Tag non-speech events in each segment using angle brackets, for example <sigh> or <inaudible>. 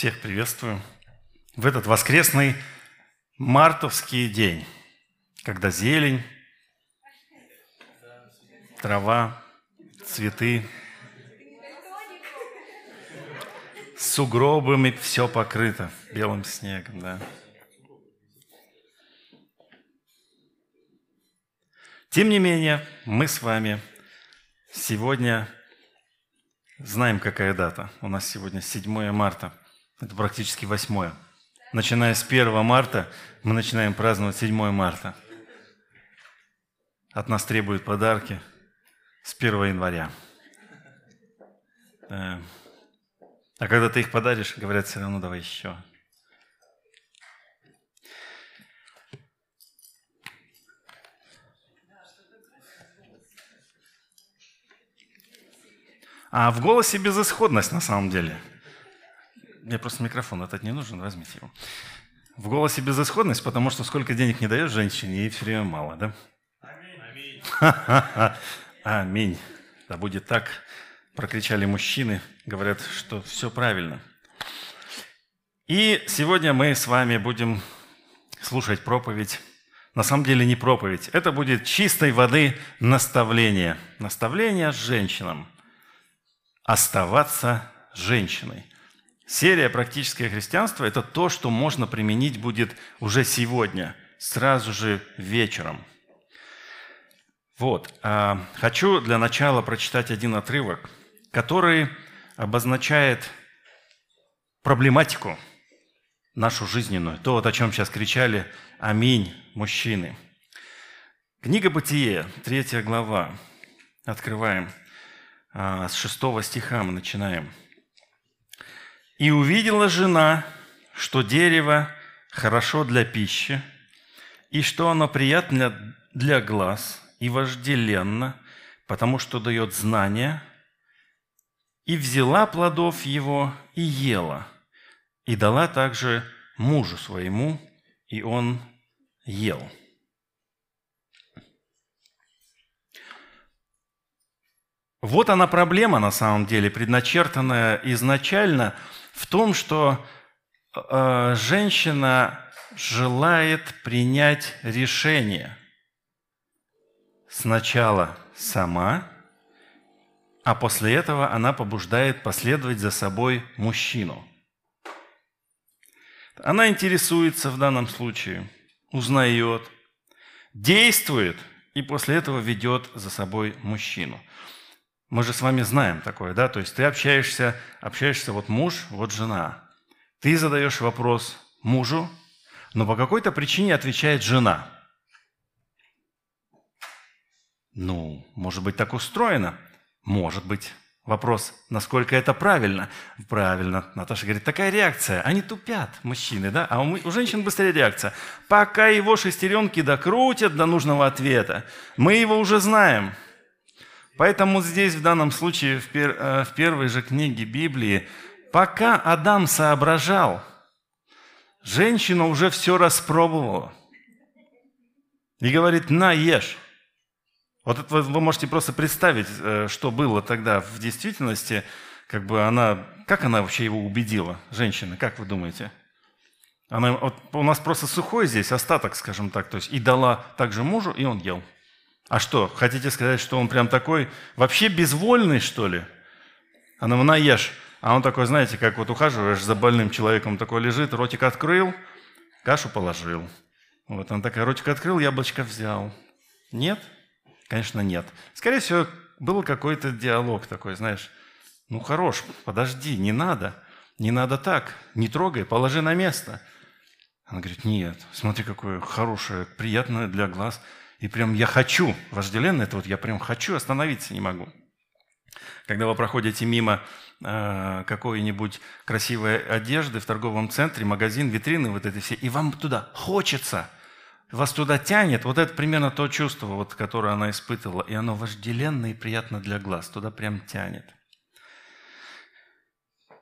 Всех приветствую. В этот воскресный мартовский день, когда зелень, трава, цветы, сугробами все покрыто белым снегом, да. Тем не менее, мы с вами сегодня знаем, какая дата. У нас сегодня 7 марта. Это практически 8. Начиная с 1 марта мы начинаем праздновать 7 марта. От нас требуют подарки с 1 января. Да. А когда ты их подаришь, говорят все равно давай еще. А в голосе безысходность на самом деле. Мне просто микрофон этот не нужен, возьмите его. В голосе безысходность, потому что сколько денег не даешь женщине, ей все время мало, да? Аминь. <laughs> Аминь. Да будет так, прокричали мужчины, говорят, что все правильно. И сегодня мы с вами будем слушать проповедь. На самом деле не проповедь. Это будет чистой воды наставление. Наставление женщинам – оставаться женщиной. Серия «Практическое христианство» – это то, что можно применить будет уже сегодня, сразу же вечером. Вот. А, хочу для начала прочитать один отрывок, который обозначает проблематику нашу жизненную. То, вот о чем сейчас кричали «Аминь, мужчины». Книга «Бытие», третья глава. Открываем. А, с шестого стиха мы начинаем. «И увидела жена, что дерево хорошо для пищи, и что оно приятно для глаз и вожделенно, потому что дает знания, и взяла плодов его и ела, и дала также мужу своему, и он ел». Вот она проблема на самом деле, предначертанная изначально в том, что э, женщина желает принять решение сначала сама, а после этого она побуждает последовать за собой мужчину. Она интересуется в данном случае, узнает, действует и после этого ведет за собой мужчину. Мы же с вами знаем такое, да? То есть ты общаешься, общаешься вот муж, вот жена. Ты задаешь вопрос мужу, но по какой-то причине отвечает жена. Ну, может быть, так устроено? Может быть. Вопрос, насколько это правильно? Правильно. Наташа говорит, такая реакция. Они тупят, мужчины, да? А у, у женщин быстрее реакция. Пока его шестеренки докрутят до нужного ответа, мы его уже знаем – Поэтому здесь, в данном случае, в, пер, э, в первой же книге Библии, пока Адам соображал, женщина уже все распробовала. И говорит, на, ешь. Вот это вы можете просто представить, э, что было тогда в действительности, как бы она, как она вообще его убедила, женщина, как вы думаете? Она, вот у нас просто сухой здесь остаток, скажем так, то есть и дала также мужу, и он ел. А что, хотите сказать, что он прям такой вообще безвольный, что ли? Она ему наешь. А он такой, знаете, как вот ухаживаешь за больным человеком, такой лежит, ротик открыл, кашу положил. Вот он такой, ротик открыл, яблочко взял. Нет? Конечно, нет. Скорее всего, был какой-то диалог такой, знаешь, ну хорош, подожди, не надо, не надо так, не трогай, положи на место. Она говорит, нет, смотри, какое хорошее, приятное для глаз – и прям я хочу, вожделенно это вот я прям хочу, остановиться не могу. Когда вы проходите мимо э, какой-нибудь красивой одежды в торговом центре, магазин, витрины вот эти все, и вам туда хочется, вас туда тянет, вот это примерно то чувство, вот, которое она испытывала, и оно вожделенно и приятно для глаз, туда прям тянет.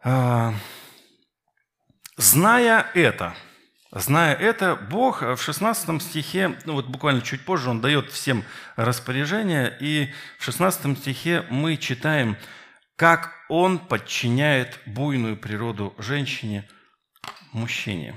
Э, зная это, Зная это, Бог в 16 стихе, ну вот буквально чуть позже, Он дает всем распоряжение, и в 16 стихе мы читаем, как он подчиняет буйную природу женщине мужчине.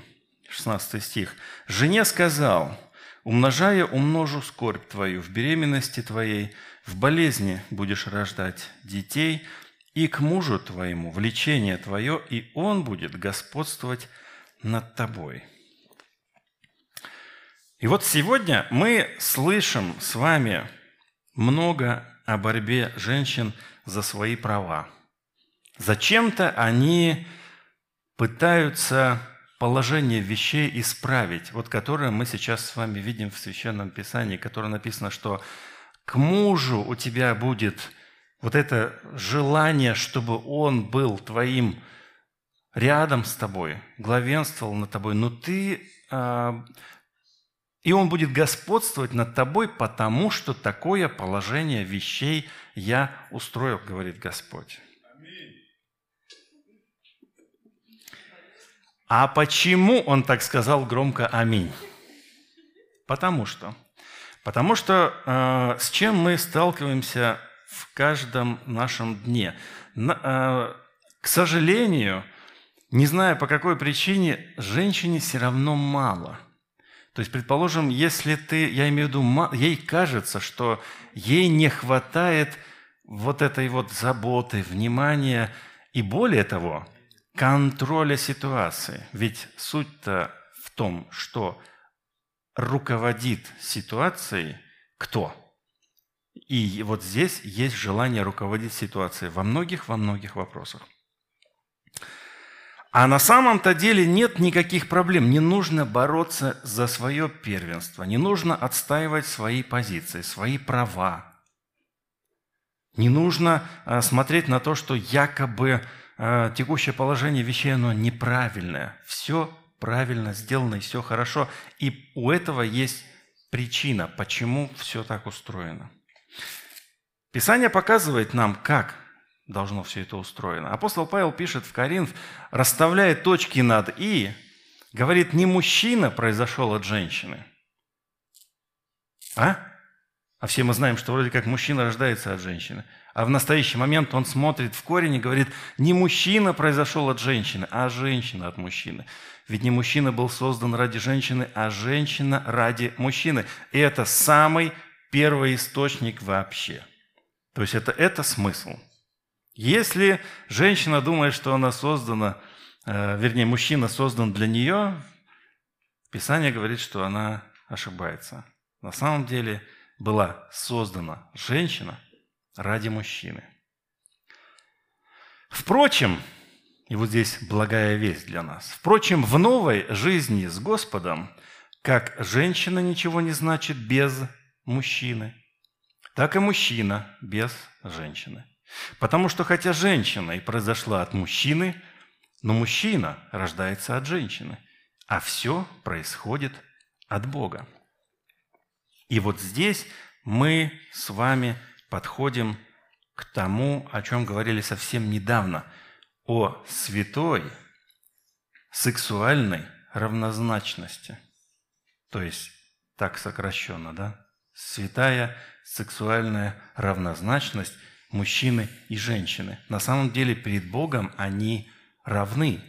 16 стих. «Жене сказал, умножая умножу скорбь твою, в беременности твоей, в болезни будешь рождать детей, и к мужу твоему влечение твое, и он будет господствовать над тобой». И вот сегодня мы слышим с вами много о борьбе женщин за свои права. Зачем-то они пытаются положение вещей исправить, вот которое мы сейчас с вами видим в Священном Писании, которое написано, что к мужу у тебя будет вот это желание, чтобы он был твоим рядом с тобой, главенствовал над тобой, но ты а, и он будет господствовать над тобой, потому что такое положение вещей я устроил, говорит Господь. А почему он так сказал громко «Аминь»? Потому что. Потому что э, с чем мы сталкиваемся в каждом нашем дне? На, э, к сожалению, не знаю по какой причине, женщине все равно мало – то есть, предположим, если ты, я имею в виду, ей кажется, что ей не хватает вот этой вот заботы, внимания и более того, контроля ситуации. Ведь суть-то в том, что руководит ситуацией кто? И вот здесь есть желание руководить ситуацией во многих, во многих вопросах. А на самом-то деле нет никаких проблем. Не нужно бороться за свое первенство, не нужно отстаивать свои позиции, свои права. Не нужно а, смотреть на то, что якобы а, текущее положение вещей, оно неправильное. Все правильно сделано и все хорошо. И у этого есть причина, почему все так устроено. Писание показывает нам, как должно все это устроено. Апостол Павел пишет в Коринф, расставляя точки над «и», говорит, не мужчина произошел от женщины. А? А все мы знаем, что вроде как мужчина рождается от женщины. А в настоящий момент он смотрит в корень и говорит, не мужчина произошел от женщины, а женщина от мужчины. Ведь не мужчина был создан ради женщины, а женщина ради мужчины. И это самый первый источник вообще. То есть это, это смысл – если женщина думает, что она создана, э, вернее, мужчина создан для нее, Писание говорит, что она ошибается. На самом деле была создана женщина ради мужчины. Впрочем, и вот здесь благая весть для нас. Впрочем, в новой жизни с Господом, как женщина ничего не значит без мужчины, так и мужчина без женщины. Потому что хотя женщина и произошла от мужчины, но мужчина рождается от женщины, а все происходит от Бога. И вот здесь мы с вами подходим к тому, о чем говорили совсем недавно, о святой сексуальной равнозначности. То есть, так сокращенно, да? Святая сексуальная равнозначность – мужчины и женщины. На самом деле перед Богом они равны.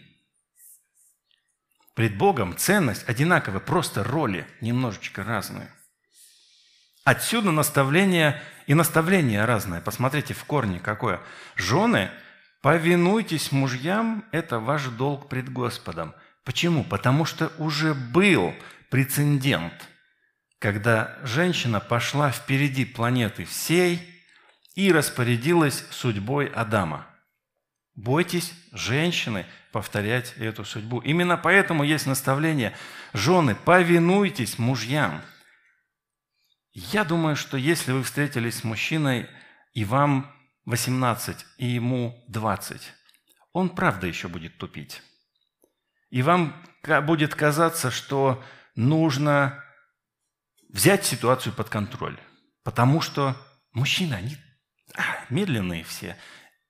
Пред Богом ценность одинаковая, просто роли немножечко разные. Отсюда наставление и наставление разное. Посмотрите в корне какое. Жены, повинуйтесь мужьям, это ваш долг пред Господом. Почему? Потому что уже был прецедент, когда женщина пошла впереди планеты всей – и распорядилась судьбой Адама. Бойтесь, женщины, повторять эту судьбу. Именно поэтому есть наставление. Жены, повинуйтесь мужьям. Я думаю, что если вы встретились с мужчиной, и вам 18, и ему 20, он правда еще будет тупить. И вам будет казаться, что нужно взять ситуацию под контроль. Потому что мужчины, они медленные все,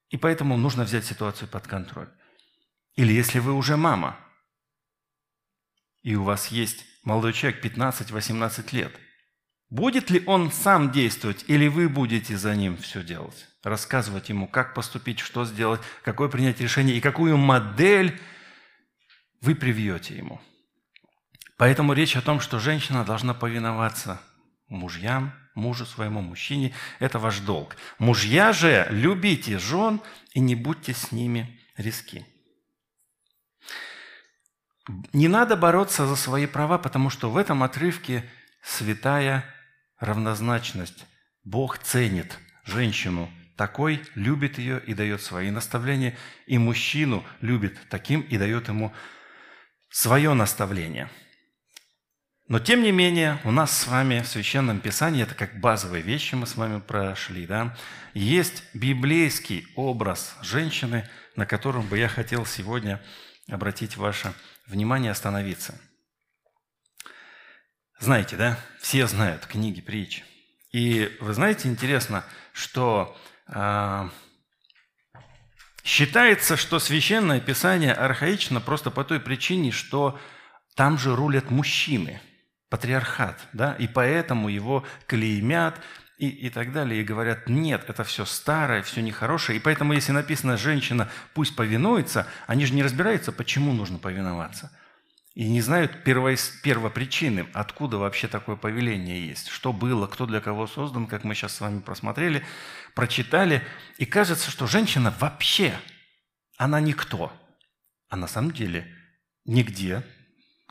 и поэтому нужно взять ситуацию под контроль. Или если вы уже мама, и у вас есть молодой человек 15-18 лет, Будет ли он сам действовать, или вы будете за ним все делать? Рассказывать ему, как поступить, что сделать, какое принять решение и какую модель вы привьете ему. Поэтому речь о том, что женщина должна повиноваться мужьям, мужу своему, мужчине. Это ваш долг. Мужья же, любите жен и не будьте с ними риски. Не надо бороться за свои права, потому что в этом отрывке святая равнозначность. Бог ценит женщину такой, любит ее и дает свои наставления, и мужчину любит таким и дает ему свое наставление. Но тем не менее, у нас с вами в Священном Писании, это как базовые вещи мы с вами прошли, да, есть библейский образ женщины, на котором бы я хотел сегодня обратить ваше внимание, остановиться – знаете, да? Все знают книги притч. И вы знаете, интересно, что э, считается, что священное писание архаично просто по той причине, что там же рулят мужчины, патриархат, да, и поэтому его клеймят и, и так далее, и говорят, нет, это все старое, все нехорошее, и поэтому, если написано «женщина пусть повинуется», они же не разбираются, почему нужно повиноваться – и не знают перво, первопричины, откуда вообще такое повеление есть, что было, кто для кого создан, как мы сейчас с вами просмотрели, прочитали. И кажется, что женщина вообще, она никто. А на самом деле нигде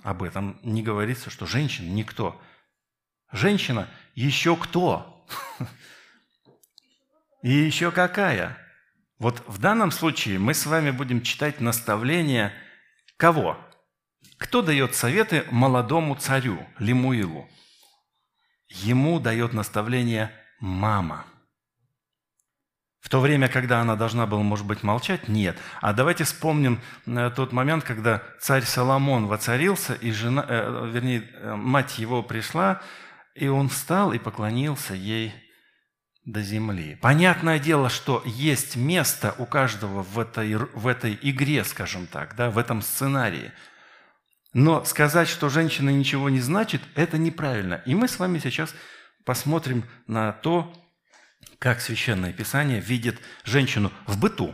об этом не говорится, что женщина никто. Женщина еще кто? <laughs> И еще какая? Вот в данном случае мы с вами будем читать наставление кого? Кто дает советы молодому царю Лемуилу? Ему дает наставление мама. В то время, когда она должна была, может быть, молчать, нет. А давайте вспомним э, тот момент, когда царь Соломон воцарился, и жена, э, вернее, э, мать его пришла, и он встал и поклонился ей до земли. Понятное дело, что есть место у каждого в этой, в этой игре, скажем так, да, в этом сценарии – но сказать, что женщина ничего не значит, это неправильно. И мы с вами сейчас посмотрим на то, как Священное Писание видит женщину в быту,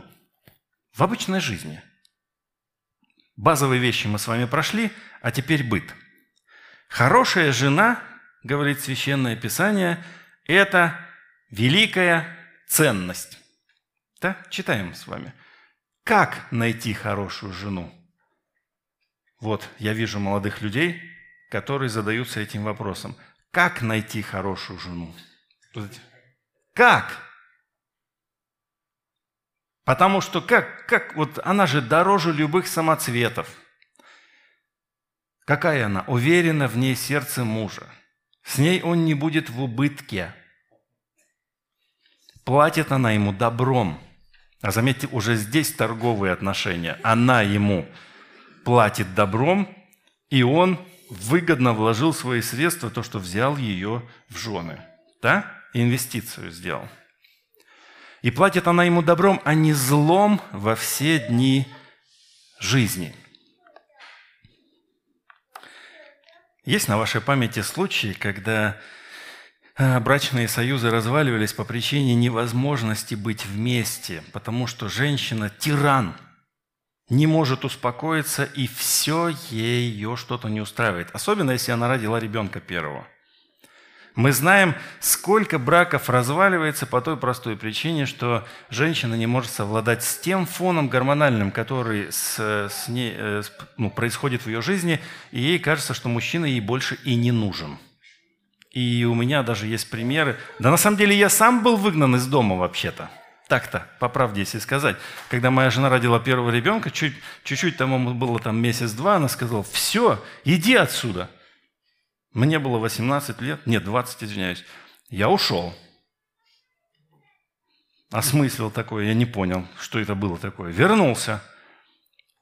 в обычной жизни. Базовые вещи мы с вами прошли, а теперь быт. Хорошая жена, говорит Священное Писание, это великая ценность. Да? Читаем с вами. Как найти хорошую жену? Вот я вижу молодых людей, которые задаются этим вопросом. Как найти хорошую жену? Как? Потому что как, как, вот она же дороже любых самоцветов. Какая она? Уверена в ней сердце мужа. С ней он не будет в убытке. Платит она ему добром. А заметьте, уже здесь торговые отношения. Она ему платит добром, и он выгодно вложил свои средства, то, что взял ее в жены. Да? Инвестицию сделал. И платит она ему добром, а не злом во все дни жизни. Есть на вашей памяти случаи, когда а, брачные союзы разваливались по причине невозможности быть вместе, потому что женщина – тиран – не может успокоиться, и все ее что-то не устраивает. Особенно, если она родила ребенка первого. Мы знаем, сколько браков разваливается по той простой причине, что женщина не может совладать с тем фоном гормональным, который с, с ней, э, ну, происходит в ее жизни, и ей кажется, что мужчина ей больше и не нужен. И у меня даже есть примеры. Да на самом деле я сам был выгнан из дома вообще-то. Так-то, по правде, если сказать. Когда моя жена родила первого ребенка, чуть, чуть-чуть тому было там месяц-два, она сказала, все, иди отсюда. Мне было 18 лет, нет, 20, извиняюсь. Я ушел. Осмыслил такое, я не понял, что это было такое. Вернулся.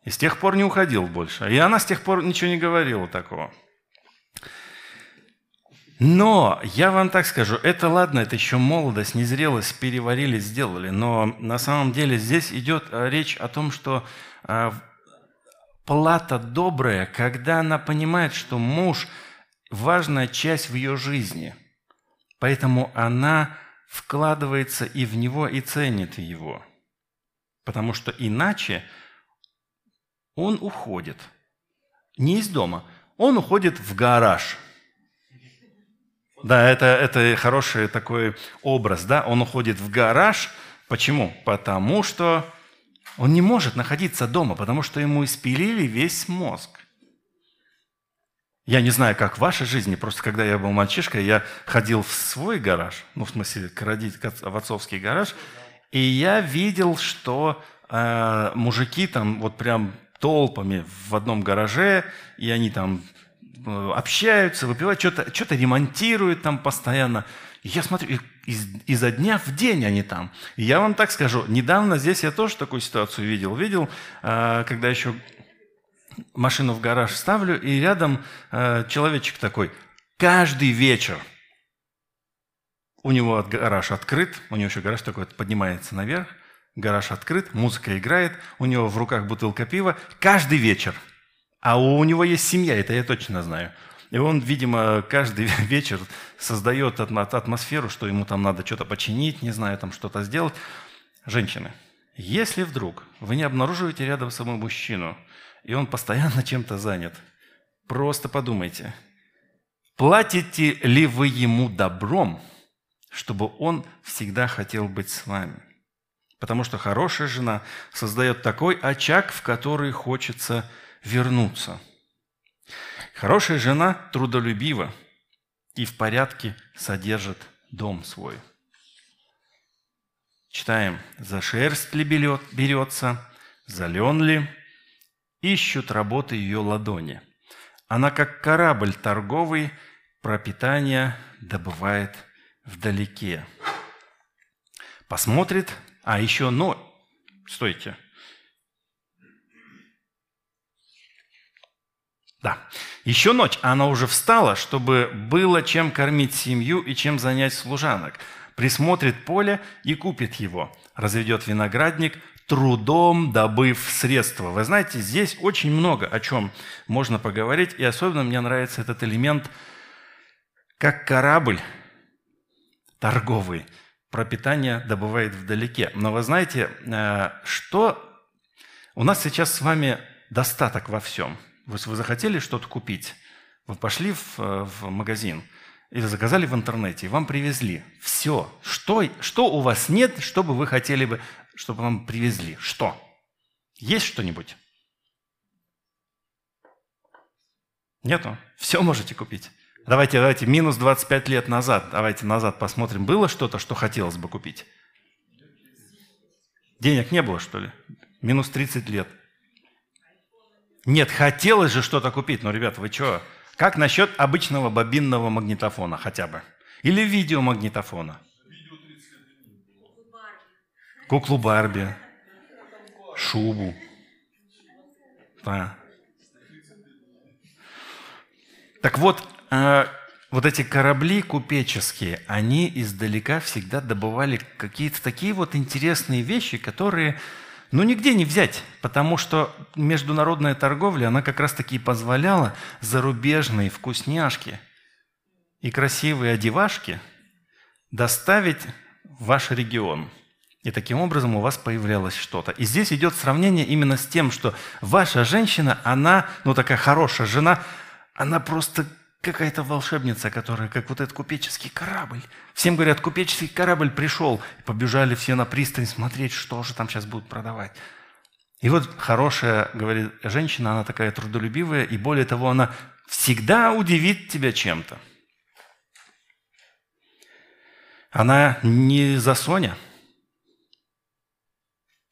И с тех пор не уходил больше. И она с тех пор ничего не говорила такого. Но я вам так скажу, это ладно, это еще молодость, незрелость, переварили, сделали. Но на самом деле здесь идет э, речь о том, что э, плата добрая, когда она понимает, что муж – важная часть в ее жизни. Поэтому она вкладывается и в него, и ценит его. Потому что иначе он уходит. Не из дома. Он уходит в гараж. Да, это, это хороший такой образ, да? Он уходит в гараж. Почему? Потому что он не может находиться дома, потому что ему испилили весь мозг. Я не знаю, как в вашей жизни, просто когда я был мальчишкой, я ходил в свой гараж, ну, в смысле, к родить, в отцовский гараж, и я видел, что э, мужики там вот прям толпами в одном гараже, и они там э, общаются, выпивают, что-то что ремонтируют там постоянно. Я смотрю, из, изо дня в день они там. Я вам так скажу, недавно здесь я тоже такую ситуацию видел. Видел, э, когда еще машину в гараж ставлю, и рядом э, человечек такой, каждый вечер у него гараж открыт, у него еще гараж такой поднимается наверх, гараж открыт, музыка играет, у него в руках бутылка пива каждый вечер. А у него есть семья, это я точно знаю. И он, видимо, каждый <laughs> вечер создает атмосферу, что ему там надо что-то починить, не знаю, там что-то сделать. Женщины, если вдруг вы не обнаруживаете рядом с собой мужчину, и он постоянно чем-то занят. Просто подумайте, платите ли вы ему добром, чтобы он всегда хотел быть с вами? Потому что хорошая жена создает такой очаг, в который хочется вернуться. Хорошая жена трудолюбива и в порядке содержит дом свой. Читаем. «За шерсть ли берется, за лен ли, ищут работы ее ладони. Она, как корабль торговый, пропитание добывает вдалеке. Посмотрит, а еще, но, стойте. Да, еще ночь, она уже встала, чтобы было чем кормить семью и чем занять служанок. Присмотрит поле и купит его. Разведет виноградник, трудом добыв средства. Вы знаете, здесь очень много о чем можно поговорить, и особенно мне нравится этот элемент, как корабль торговый пропитание добывает вдалеке. Но вы знаете, э, что у нас сейчас с вами достаток во всем. Вы, вы захотели что-то купить, вы пошли в, э, в магазин или заказали в интернете, и вам привезли. Все. Что, что у вас нет, что бы вы хотели бы чтобы вам привезли. Что? Есть что-нибудь? Нету? Все можете купить. Давайте, давайте, минус 25 лет назад, давайте назад посмотрим. Было что-то, что хотелось бы купить? Денег не было, что ли? Минус 30 лет. Нет, хотелось же что-то купить. Но, ребята, вы что? Как насчет обычного бобинного магнитофона хотя бы? Или видеомагнитофона? Куклу Барби, шубу. Да. Так вот, э, вот эти корабли купеческие, они издалека всегда добывали какие-то такие вот интересные вещи, которые, ну, нигде не взять, потому что международная торговля, она как раз-таки позволяла зарубежные вкусняшки и красивые одевашки доставить в ваш регион – и таким образом у вас появлялось что-то. И здесь идет сравнение именно с тем, что ваша женщина, она, ну такая хорошая жена, она просто какая-то волшебница, которая как вот этот купеческий корабль. Всем говорят, купеческий корабль пришел. И побежали все на пристань смотреть, что же там сейчас будут продавать. И вот хорошая, говорит, женщина, она такая трудолюбивая, и более того, она всегда удивит тебя чем-то. Она не за Соня –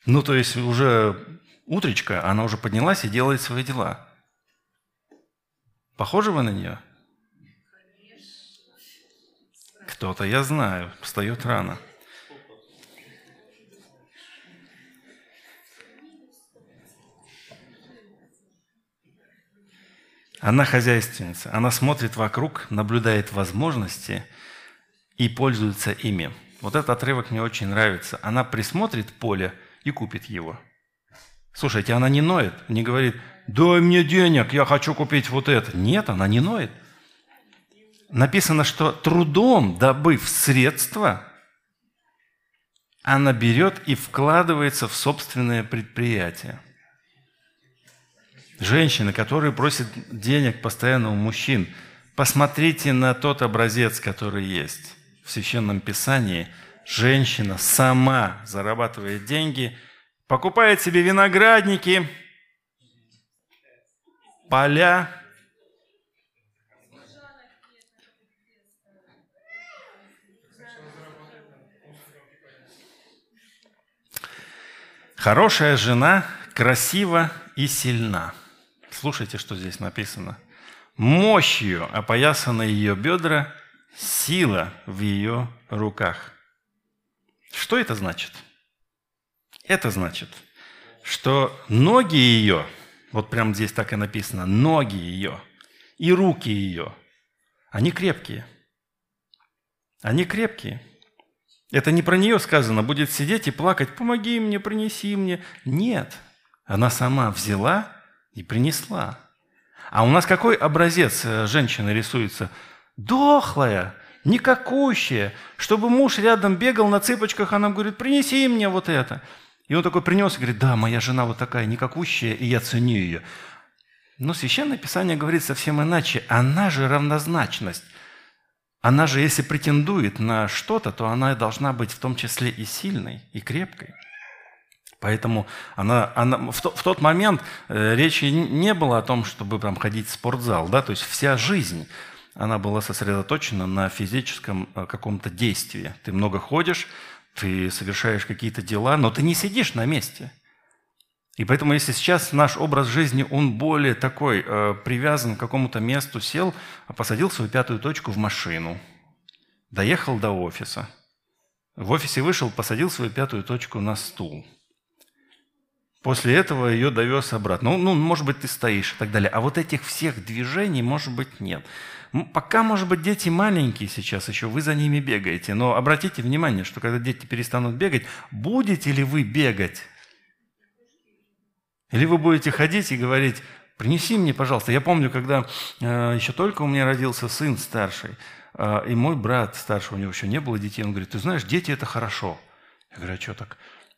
ну, то есть уже утречка, она уже поднялась и делает свои дела. Похожи вы на нее? Кто-то, я знаю, встает рано. Она хозяйственница, она смотрит вокруг, наблюдает возможности и пользуется ими. Вот этот отрывок мне очень нравится. Она присмотрит поле – и купит его. Слушайте, она не ноет, не говорит, дай мне денег, я хочу купить вот это. Нет, она не ноет. написано, что трудом добыв средства, она берет и вкладывается в собственное предприятие. Женщины, которые просят денег постоянно у мужчин, посмотрите на тот образец, который есть в Священном Писании. Женщина сама зарабатывает деньги, покупает себе виноградники, поля, Хорошая жена красива и сильна. Слушайте, что здесь написано. Мощью опоясаны ее бедра, сила в ее руках. Что это значит? Это значит, что ноги ее, вот прямо здесь так и написано, ноги ее и руки ее, они крепкие. Они крепкие. Это не про нее сказано, будет сидеть и плакать, помоги мне, принеси мне. Нет, она сама взяла и принесла. А у нас какой образец э, женщины рисуется? Дохлая, никакущая. Чтобы муж рядом бегал на цыпочках, она говорит, принеси мне вот это. И он такой принес и говорит, да, моя жена вот такая никакущая, и я ценю ее. Но Священное Писание говорит совсем иначе. Она же равнозначность. Она же, если претендует на что-то, то она должна быть в том числе и сильной, и крепкой. Поэтому она, она, в, то, в тот момент э, речи не было о том, чтобы прям ходить в спортзал. Да? То есть вся жизнь, она была сосредоточена на физическом э, каком-то действии. Ты много ходишь, ты совершаешь какие-то дела, но ты не сидишь на месте – и поэтому, если сейчас наш образ жизни, он более такой, э, привязан к какому-то месту, сел, посадил свою пятую точку в машину, доехал до офиса, в офисе вышел, посадил свою пятую точку на стул. После этого ее довез обратно. Ну, ну, может быть, ты стоишь и так далее. А вот этих всех движений, может быть, нет. Пока, может быть, дети маленькие сейчас еще, вы за ними бегаете. Но обратите внимание, что когда дети перестанут бегать, будете ли вы бегать или вы будете ходить и говорить, принеси мне, пожалуйста. Я помню, когда э, еще только у меня родился сын старший, э, и мой брат старший, у него еще не было детей, он говорит, ты знаешь, дети – это хорошо. Я говорю, а что так?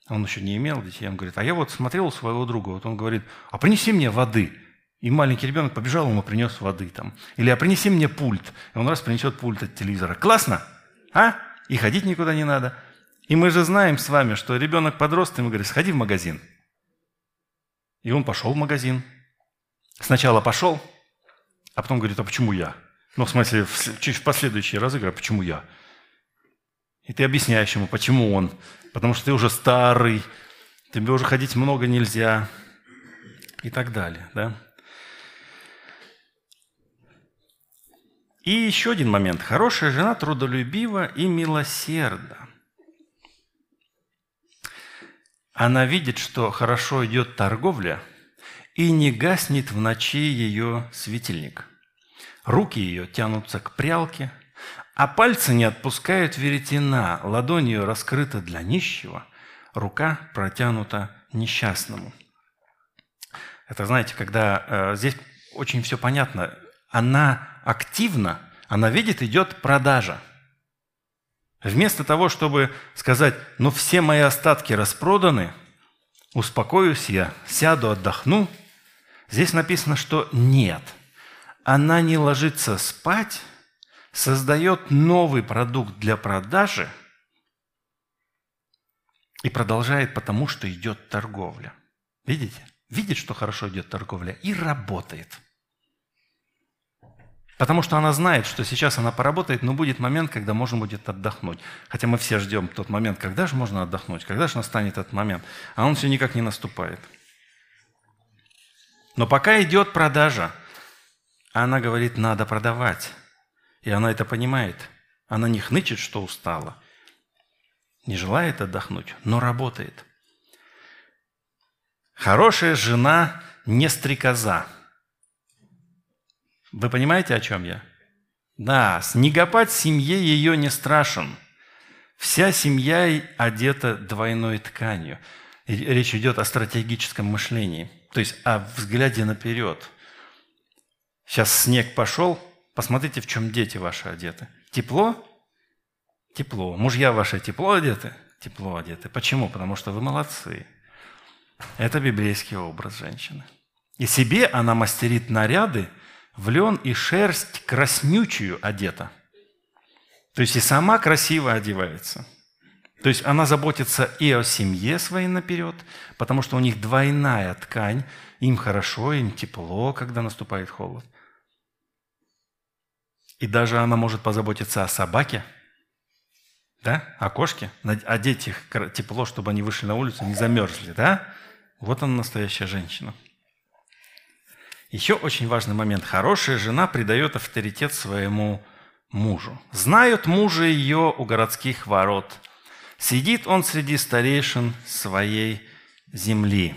Он еще не имел детей. Он говорит, а я вот смотрел у своего друга, вот он говорит, а принеси мне воды. И маленький ребенок побежал, ему принес воды там. Или, а принеси мне пульт. И он раз принесет пульт от телевизора. Классно? А? И ходить никуда не надо. И мы же знаем с вами, что ребенок подросток, ему говорит, сходи в магазин – и он пошел в магазин. Сначала пошел, а потом говорит, а почему я? Ну, в смысле, в, в последующие разы говорю, а почему я? И ты объясняешь ему, почему он. Потому что ты уже старый, тебе уже ходить много нельзя и так далее. Да? И еще один момент. Хорошая жена трудолюбива и милосердна. Она видит, что хорошо идет торговля, и не гаснет в ночи ее светильник. Руки ее тянутся к прялке, а пальцы не отпускают веретена, ладонь ее раскрыта для нищего, рука протянута несчастному. Это, знаете, когда э, здесь очень все понятно, она активно, она видит, идет продажа – Вместо того, чтобы сказать, ну все мои остатки распроданы, успокоюсь я, сяду, отдохну, здесь написано, что нет. Она не ложится спать, создает новый продукт для продажи и продолжает потому, что идет торговля. Видите? Видит, что хорошо идет торговля и работает – Потому что она знает, что сейчас она поработает, но будет момент, когда можно будет отдохнуть. Хотя мы все ждем тот момент, когда же можно отдохнуть, когда же настанет этот момент. А он все никак не наступает. Но пока идет продажа, она говорит, надо продавать. И она это понимает. Она не хнычет, что устала. Не желает отдохнуть, но работает. Хорошая жена не стрекоза – вы понимаете, о чем я? Да, снегопад семье ее не страшен. Вся семья одета двойной тканью. Речь идет о стратегическом мышлении, то есть о взгляде наперед. Сейчас снег пошел, Посмотрите, в чем дети ваши одеты. Тепло? Тепло. Мужья ваши тепло одеты? Тепло одеты. Почему? Потому что вы молодцы. Это библейский образ женщины. И себе она мастерит наряды, в лен и шерсть краснючую одета. То есть и сама красиво одевается. То есть она заботится и о семье своей наперед, потому что у них двойная ткань, им хорошо, им тепло, когда наступает холод. И даже она может позаботиться о собаке, да, о кошке, одеть их тепло, чтобы они вышли на улицу, не замерзли, да? Вот она настоящая женщина. Еще очень важный момент. Хорошая жена придает авторитет своему мужу. Знают мужа ее у городских ворот. Сидит он среди старейшин своей земли.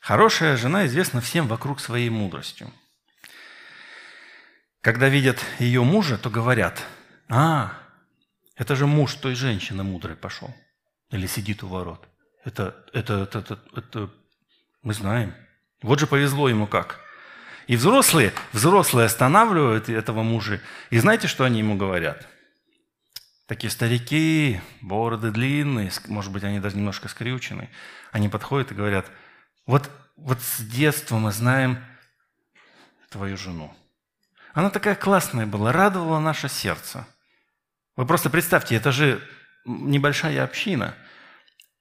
Хорошая жена известна всем вокруг своей мудростью. Когда видят ее мужа, то говорят, а, это же муж той женщины мудрой пошел. Или сидит у ворот. Это, это, это, это, это мы знаем. Вот же повезло ему как. И взрослые, взрослые останавливают этого мужа. И знаете, что они ему говорят? Такие старики, бороды длинные, может быть, они даже немножко скрючены. Они подходят и говорят, вот, вот с детства мы знаем твою жену. Она такая классная была, радовала наше сердце. Вы просто представьте, это же небольшая община.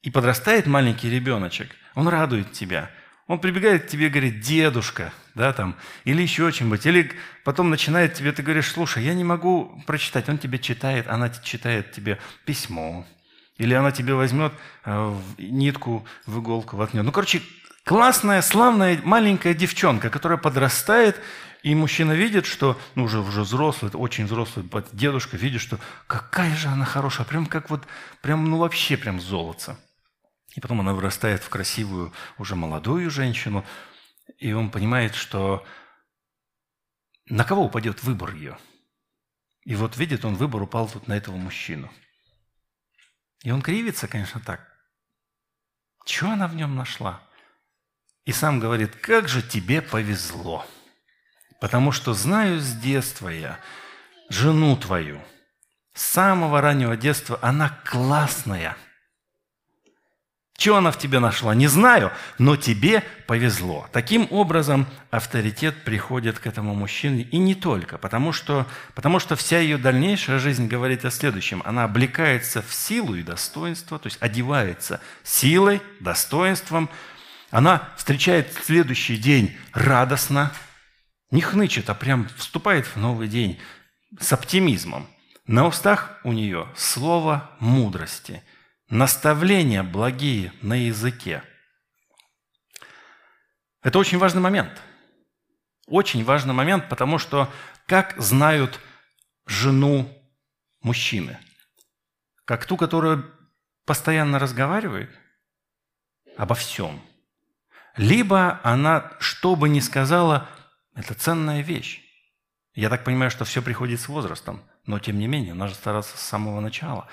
И подрастает маленький ребеночек, он радует тебя. Он прибегает к тебе и говорит, дедушка, да, там, или еще чем-нибудь. Или потом начинает тебе, ты говоришь, слушай, я не могу прочитать. Он тебе читает, она читает тебе письмо. Или она тебе возьмет э, нитку в иголку воткнет. Ну, короче, классная, славная маленькая девчонка, которая подрастает и мужчина видит, что, ну, уже, уже взрослый, очень взрослый дедушка, видит, что какая же она хорошая, прям как вот, прям, ну, вообще прям золото. И потом она вырастает в красивую, уже молодую женщину, и он понимает, что на кого упадет выбор ее. И вот видит, он выбор упал тут на этого мужчину. И он кривится, конечно, так. Чего она в нем нашла? И сам говорит, как же тебе повезло потому что знаю с детства я жену твою. С самого раннего детства она классная. Чего она в тебе нашла, не знаю, но тебе повезло. Таким образом, авторитет приходит к этому мужчине, и не только, потому что, потому что вся ее дальнейшая жизнь говорит о следующем. Она облекается в силу и достоинство, то есть одевается силой, достоинством. Она встречает следующий день радостно, не хнычет, а прям вступает в новый день с оптимизмом. На устах у нее слово мудрости, наставления благие на языке. Это очень важный момент. Очень важный момент, потому что как знают жену мужчины? Как ту, которая постоянно разговаривает обо всем. Либо она, что бы ни сказала, это ценная вещь. Я так понимаю, что все приходит с возрастом, но тем не менее, надо стараться с самого начала.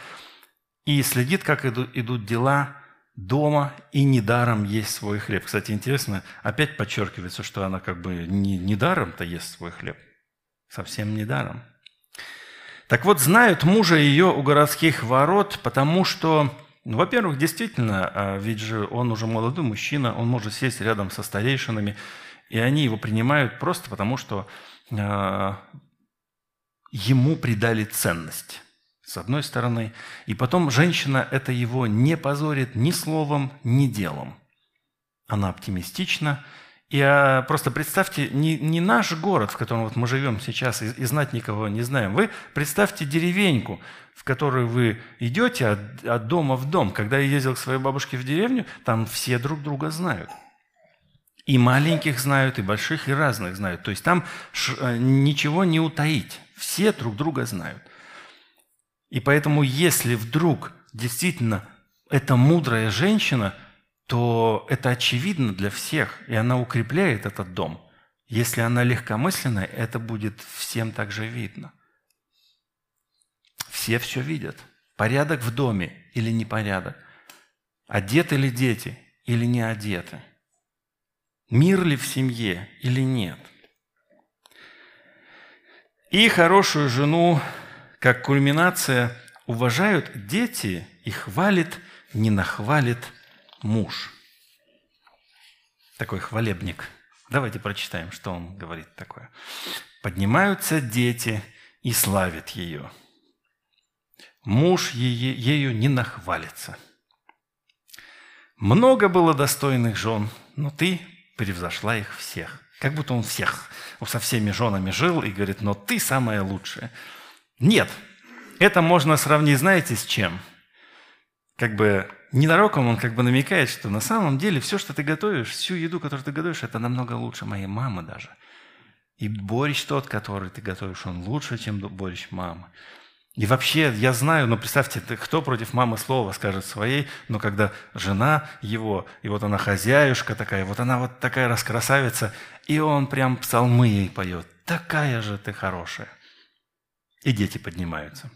И следит, как идут, дела дома, и недаром есть свой хлеб. Кстати, интересно, опять подчеркивается, что она как бы не, не даром-то ест свой хлеб. Совсем не даром. Так вот, знают мужа ее у городских ворот, потому что, ну, во-первых, действительно, а, ведь же он уже молодой мужчина, он может сесть рядом со старейшинами, и они его принимают просто потому, что э, ему придали ценность, с одной стороны. И потом женщина это его не позорит ни словом, ни делом. Она оптимистична. И а, просто представьте, не, не наш город, в котором вот мы живем сейчас, и, и знать никого не знаем. Вы представьте деревеньку, в которую вы идете от, от дома в дом. Когда я ездил к своей бабушке в деревню, там все друг друга знают. И маленьких знают, и больших, и разных знают. То есть там э, ничего не утаить. Все друг друга знают. И поэтому, если вдруг действительно это мудрая женщина, то это очевидно для всех, и она укрепляет этот дом. Если она легкомысленная, это будет всем также видно. Все все видят. Порядок в доме или непорядок. Одеты ли дети или не одеты – Мир ли в семье или нет? И хорошую жену, как кульминация, уважают дети и хвалит, не нахвалит муж. Такой хвалебник. Давайте прочитаем, что он говорит такое. Поднимаются дети и славят ее. Муж ее, ею не нахвалится. Много было достойных жен, но ты превзошла их всех. Как будто он всех, со всеми женами жил и говорит, но ты самая лучшая. Нет, это можно сравнить, знаете, с чем? Как бы ненароком он как бы намекает, что на самом деле все, что ты готовишь, всю еду, которую ты готовишь, это намного лучше моей мамы даже. И борщ тот, который ты готовишь, он лучше, чем борщ мамы. И вообще, я знаю, но представьте, кто против мамы слова скажет своей, но когда жена его, и вот она хозяюшка такая, вот она вот такая раскрасавица, и он прям псалмы ей поет. Такая же ты хорошая. И дети поднимаются.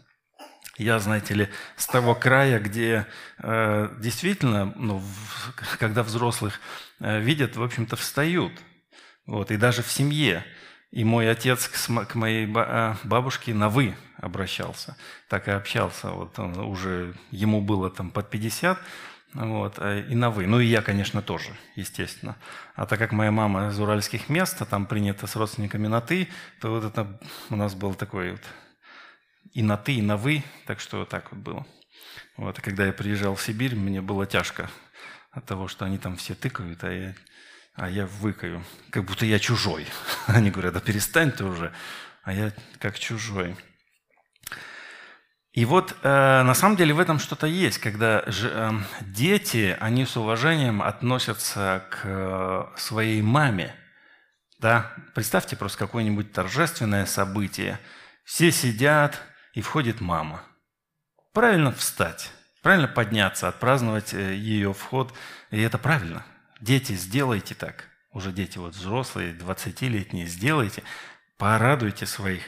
Я, знаете ли, с того края, где э, действительно, ну, в, когда взрослых э, видят, в общем-то, встают. Вот, и даже в семье. И мой отец к, к моей а, бабушке на «вы» обращался, так и общался. Вот он уже, ему было там под 50, вот, а, и на «вы». Ну и я, конечно, тоже, естественно. А так как моя мама из уральских мест, а там принято с родственниками на «ты», то вот это у нас был такой вот и на «ты», и на «вы», так что вот так вот было. Вот, и когда я приезжал в Сибирь, мне было тяжко от того, что они там все тыкают, а я а я выкаю, как будто я чужой. <laughs> Они говорят, да перестань ты уже, а я как чужой. И вот э, на самом деле в этом что-то есть, когда же, э, дети, они с уважением относятся к э, своей маме. Да? Представьте просто какое-нибудь торжественное событие. Все сидят, и входит мама. Правильно встать, правильно подняться, отпраздновать э, ее вход. И это правильно. Дети, сделайте так. Уже дети вот взрослые, 20-летние, сделайте. Порадуйте своих,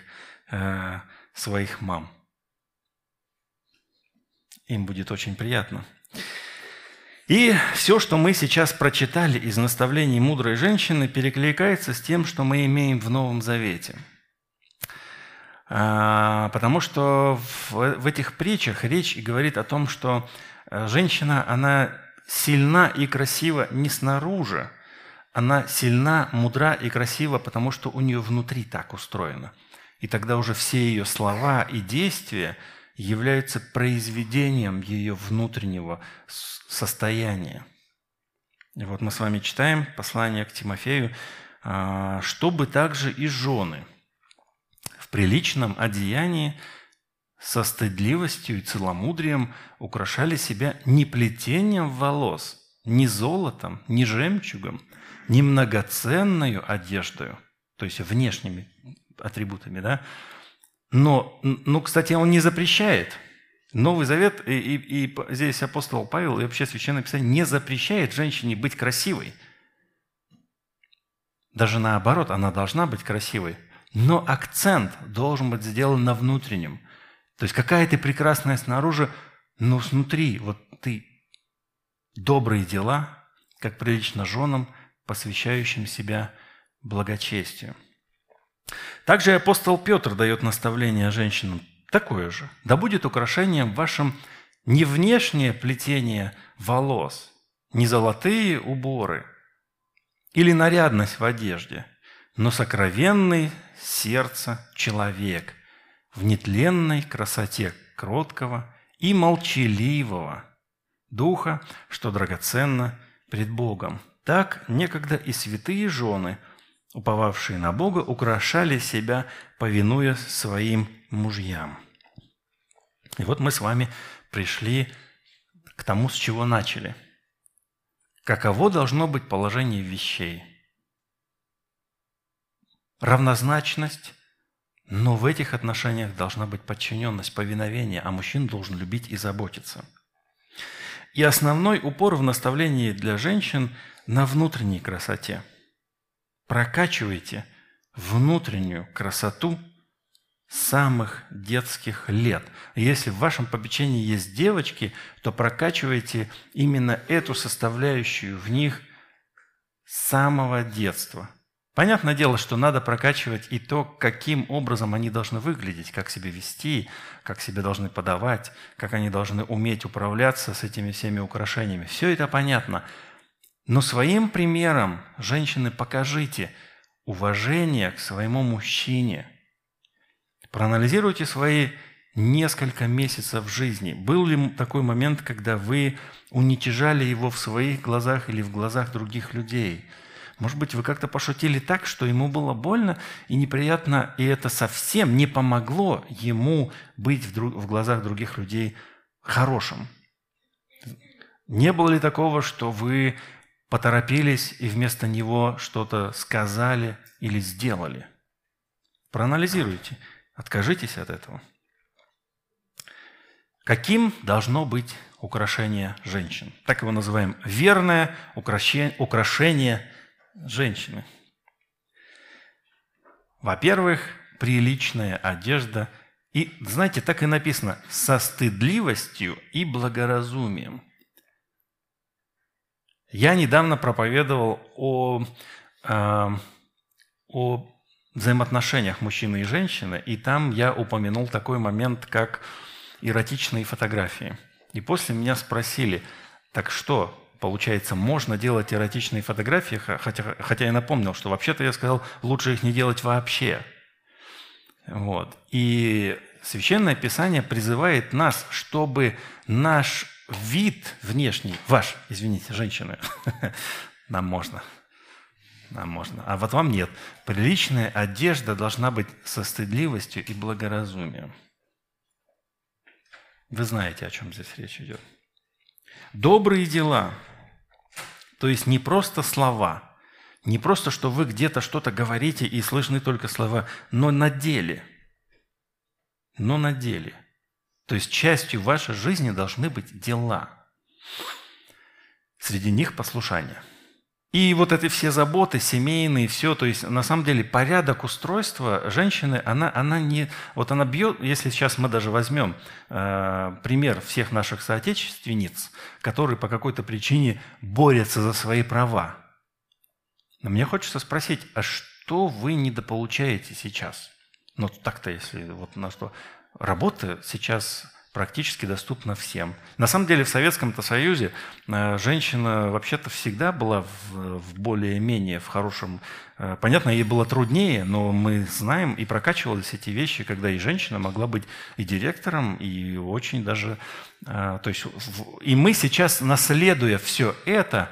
э, своих мам. Им будет очень приятно. И все, что мы сейчас прочитали из наставлений мудрой женщины, перекликается с тем, что мы имеем в Новом Завете. А, потому что в этих притчах речь говорит о том, что э, женщина, она сильна и красива не снаружи, она сильна, мудра и красива, потому что у нее внутри так устроено. И тогда уже все ее слова и действия являются произведением ее внутреннего состояния. И вот мы с вами читаем послание к Тимофею, а, чтобы также и жены приличном одеянии со стыдливостью и целомудрием украшали себя не плетением волос, не золотом, не жемчугом, не многоценную одеждою, то есть внешними атрибутами, да? Но, ну, кстати, он не запрещает. Новый Завет и, и, и здесь апостол Павел и вообще Священное Писание не запрещает женщине быть красивой. Даже наоборот, она должна быть красивой. Но акцент должен быть сделан на внутреннем – то есть какая ты прекрасная снаружи, но снутри вот ты добрые дела, как прилично женам, посвящающим себя благочестию. Также апостол Петр дает наставление женщинам такое же. «Да будет украшением вашим не внешнее плетение волос, не золотые уборы или нарядность в одежде, но сокровенный сердце человек – в нетленной красоте кроткого и молчаливого духа, что драгоценно пред Богом. Так некогда и святые жены, уповавшие на Бога, украшали себя, повинуя своим мужьям. И вот мы с вами пришли к тому, с чего начали. Каково должно быть положение вещей? Равнозначность но в этих отношениях должна быть подчиненность, повиновение, а мужчина должен любить и заботиться. И основной упор в наставлении для женщин на внутренней красоте. Прокачивайте внутреннюю красоту самых детских лет. Если в вашем попечении есть девочки, то прокачивайте именно эту составляющую в них с самого детства – Понятное дело, что надо прокачивать и то, каким образом они должны выглядеть, как себя вести, как себя должны подавать, как они должны уметь управляться с этими всеми украшениями. Все это понятно. Но своим примером, женщины, покажите уважение к своему мужчине. Проанализируйте свои несколько месяцев жизни. Был ли такой момент, когда вы уничижали его в своих глазах или в глазах других людей – может быть, вы как-то пошутили так, что ему было больно и неприятно, и это совсем не помогло ему быть в, друг, в глазах других людей хорошим. Не было ли такого, что вы поторопились и вместо него что-то сказали или сделали? Проанализируйте, откажитесь от этого. Каким должно быть украшение женщин? Так его называем. Верное украшение женщины. Во-первых, приличная одежда. И, знаете, так и написано, со стыдливостью и благоразумием. Я недавно проповедовал о, э, о взаимоотношениях мужчины и женщины, и там я упомянул такой момент, как эротичные фотографии. И после меня спросили, так что, Получается, можно делать эротичные фотографии, хотя, хотя я напомнил, что вообще-то я сказал, лучше их не делать вообще. Вот. И Священное Писание призывает нас, чтобы наш вид внешний, ваш, извините, женщины, <laughs> нам можно, нам можно, а вот вам нет. Приличная одежда должна быть со стыдливостью и благоразумием. Вы знаете, о чем здесь речь идет. Добрые дела – то есть не просто слова, не просто, что вы где-то что-то говорите и слышны только слова, но на деле. Но на деле. То есть частью вашей жизни должны быть дела. Среди них послушание – и вот эти все заботы, семейные, все, то есть на самом деле порядок устройства женщины, она, она не, вот она бьет, если сейчас мы даже возьмем э, пример всех наших соотечественниц, которые по какой-то причине борются за свои права. Но мне хочется спросить, а что вы недополучаете сейчас? Ну так-то, если вот на что. Работа сейчас практически доступна всем. На самом деле в Советском-то Союзе э, женщина вообще-то всегда была в, в более-менее в хорошем... Э, понятно, ей было труднее, но мы знаем и прокачивались эти вещи, когда и женщина могла быть и директором, и очень даже... Э, то есть, и мы сейчас, наследуя все это,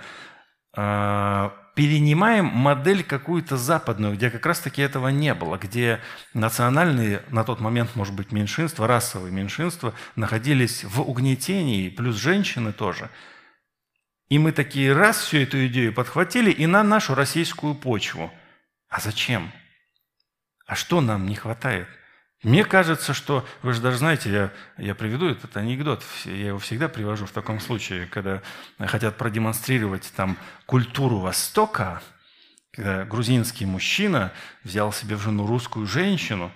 перенимаем модель какую-то западную, где как раз-таки этого не было, где национальные, на тот момент, может быть, меньшинства, расовые меньшинства находились в угнетении, плюс женщины тоже. И мы такие раз всю эту идею подхватили и на нашу российскую почву. А зачем? А что нам не хватает? Мне кажется, что, вы же даже знаете, я, я приведу этот анекдот, я его всегда привожу в таком случае, когда хотят продемонстрировать там культуру Востока, когда грузинский мужчина взял себе в жену русскую женщину,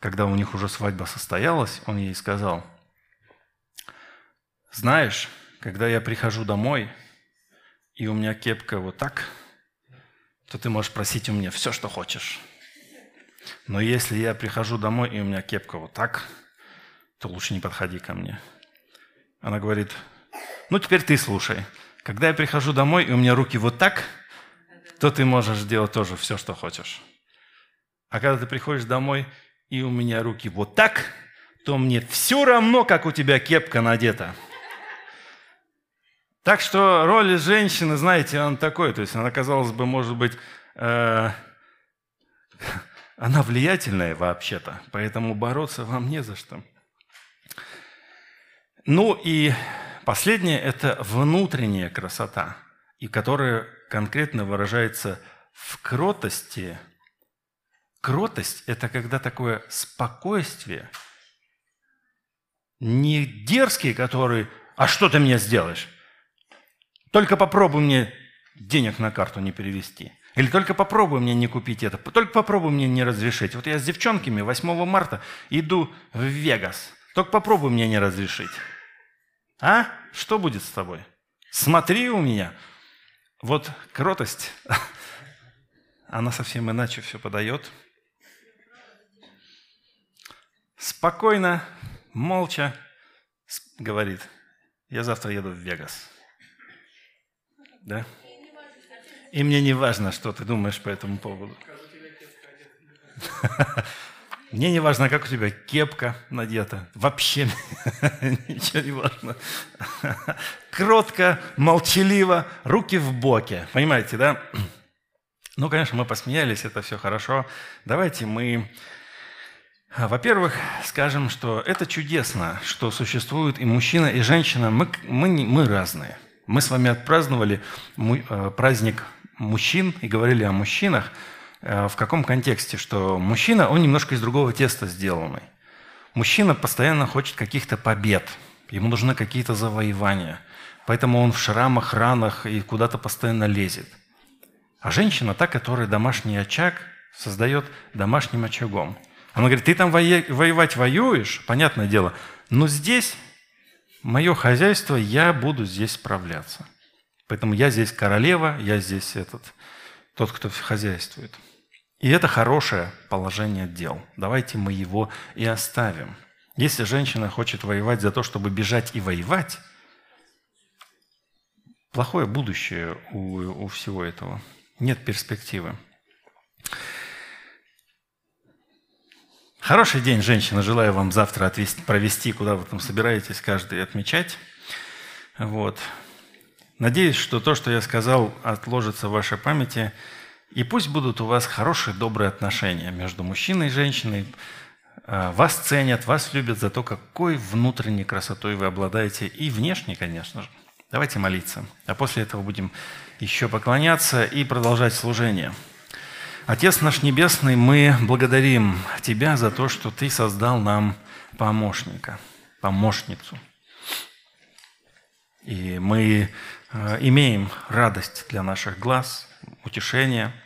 когда у них уже свадьба состоялась, он ей сказал, знаешь, когда я прихожу домой, и у меня кепка вот так, то ты можешь просить у меня все, что хочешь. Но если я прихожу домой, и у меня кепка вот так, то лучше не подходи ко мне. Она говорит, ну теперь ты слушай. Когда я прихожу домой, и у меня руки вот так, то ты можешь делать тоже все, что хочешь. А когда ты приходишь домой, и у меня руки вот так, то мне все равно, как у тебя кепка надета. Так что роль женщины, знаете, он такой, то есть она, казалось бы, может быть, э, она влиятельная вообще-то, поэтому бороться вам не за что. Ну и последнее – это внутренняя красота, и которая конкретно выражается в кротости. Кротость – это когда такое спокойствие, не дерзкий, который «а что ты мне сделаешь?» Только попробуй мне денег на карту не перевести – или только попробуй мне не купить это, только попробуй мне не разрешить. Вот я с девчонками 8 марта иду в Вегас. Только попробуй мне не разрешить. А? Что будет с тобой? Смотри у меня. Вот кротость, <laughs> она совсем иначе все подает. Спокойно, молча говорит, я завтра еду в Вегас. Да? И мне не важно, что ты думаешь по этому поводу. <laughs> Мне не важно, как у тебя кепка надета. Вообще <laughs> ничего не важно. <laughs> Кротко, молчаливо, руки в боке. Понимаете, да? <clears throat> Ну, конечно, мы посмеялись, это все хорошо. Давайте мы, а, во-первых, скажем, что это чудесно, что существуют и мужчина, и женщина. Мы, мы, мы разные. Мы с вами отпраздновали э, праздник мужчин и говорили о мужчинах – Э, в каком контексте? Что мужчина, он немножко из другого теста сделанный. Мужчина постоянно хочет каких-то побед. Ему нужны какие-то завоевания. Поэтому он в шрамах, ранах и куда-то постоянно лезет. А женщина, та, которая домашний очаг, создает домашним очагом. Она говорит, ты там воевать воюешь, понятное дело, но здесь мое хозяйство, я буду здесь справляться. Поэтому я здесь королева, я здесь этот, тот, кто хозяйствует. И это хорошее положение дел. Давайте мы его и оставим. Если женщина хочет воевать за то, чтобы бежать и воевать, плохое будущее у, у всего этого. Нет перспективы. Хороший день, женщина. Желаю вам завтра отвести, провести, куда вы там собираетесь, каждый отмечать. Вот. Надеюсь, что то, что я сказал, отложится в вашей памяти – и пусть будут у вас хорошие, добрые отношения между мужчиной и женщиной. А, вас ценят, вас любят за то, какой внутренней красотой вы обладаете. И внешней, конечно же. Давайте молиться. А после этого будем еще поклоняться и продолжать служение. Отец наш Небесный, мы благодарим Тебя за то, что Ты создал нам помощника, помощницу. И мы имеем радость для наших глаз, утешение –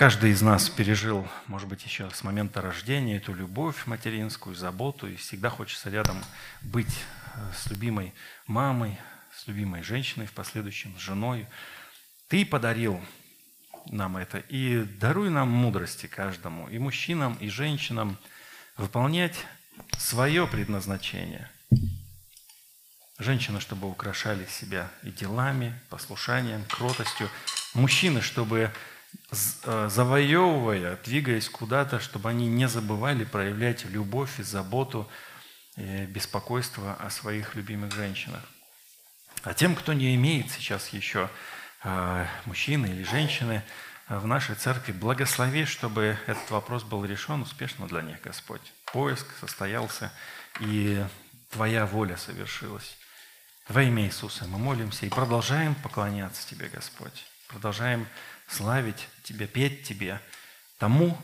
Каждый из нас пережил, может быть, еще с момента рождения эту любовь материнскую, заботу, и всегда хочется рядом быть э, с любимой мамой, с любимой женщиной, в последующем с женой. Ты подарил нам это, и даруй нам мудрости каждому, и мужчинам, и женщинам, выполнять свое предназначение. Женщины, чтобы украшали себя и делами, послушанием, кротостью. Мужчины, чтобы Э, завоевывая, двигаясь куда-то, чтобы они не забывали проявлять любовь и заботу, и беспокойство о своих любимых женщинах. А тем, кто не имеет сейчас еще э, мужчины или женщины э, в нашей церкви, благослови, чтобы этот вопрос был решен успешно для них, Господь. Поиск состоялся, и Твоя воля совершилась. Во имя Иисуса мы молимся и продолжаем поклоняться Тебе, Господь. Продолжаем славить Тебя, петь Тебе, тому,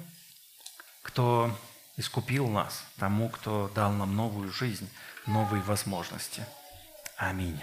кто искупил нас, тому, кто дал нам новую жизнь, новые возможности. Аминь.